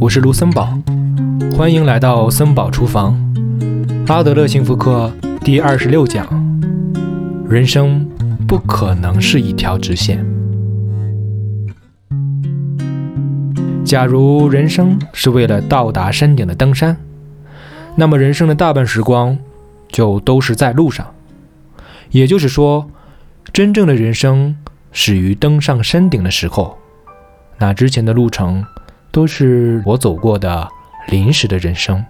我是卢森堡，欢迎来到森堡厨房。阿德勒幸福课第二十六讲：人生不可能是一条直线。假如人生是为了到达山顶的登山，那么人生的大半时光就都是在路上。也就是说，真正的人生始于登上山顶的时候。那之前的路程都是我走过的临时的人生。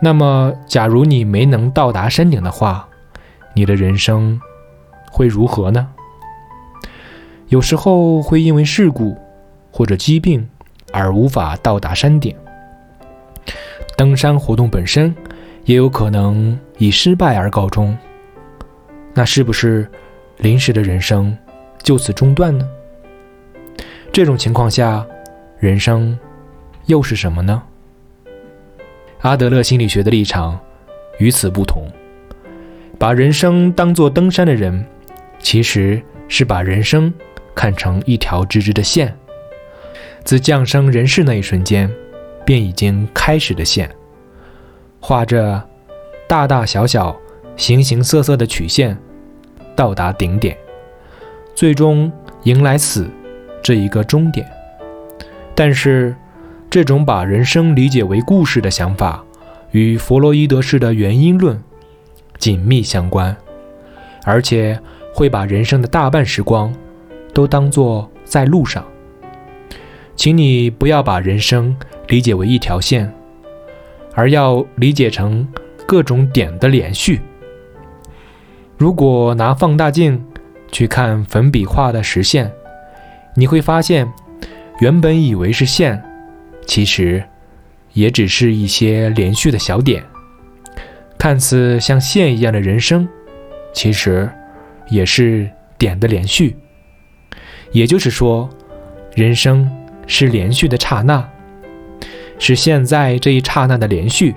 那么，假如你没能到达山顶的话，你的人生会如何呢？有时候会因为事故或者疾病而无法到达山顶。登山活动本身也有可能以失败而告终。那是不是临时的人生就此中断呢？这种情况下，人生又是什么呢？阿德勒心理学的立场与此不同。把人生当作登山的人，其实是把人生看成一条直直的线，自降生人世那一瞬间，便已经开始的线，画着大大小小、形形色色的曲线，到达顶点，最终迎来死。这一个终点，但是这种把人生理解为故事的想法，与弗洛伊德式的原因论紧密相关，而且会把人生的大半时光都当作在路上。请你不要把人生理解为一条线，而要理解成各种点的连续。如果拿放大镜去看粉笔画的实线。你会发现，原本以为是线，其实也只是一些连续的小点。看似像线一样的人生，其实也是点的连续。也就是说，人生是连续的刹那，是现在这一刹那的连续。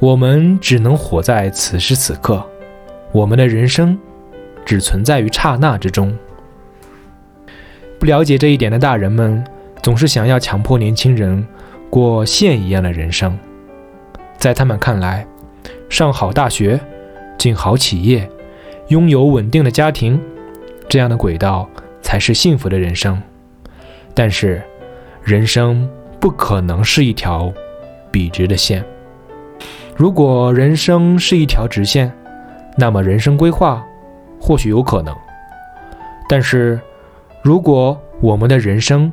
我们只能活在此时此刻，我们的人生只存在于刹那之中。不了解这一点的大人们，总是想要强迫年轻人过线一样的人生。在他们看来，上好大学、进好企业、拥有稳定的家庭，这样的轨道才是幸福的人生。但是，人生不可能是一条笔直的线。如果人生是一条直线，那么人生规划或许有可能。但是，如果我们的人生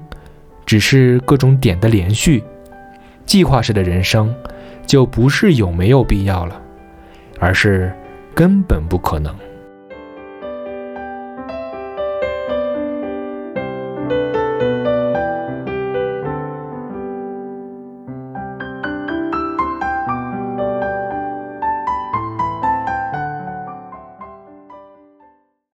只是各种点的连续，计划式的人生就不是有没有必要了，而是根本不可能。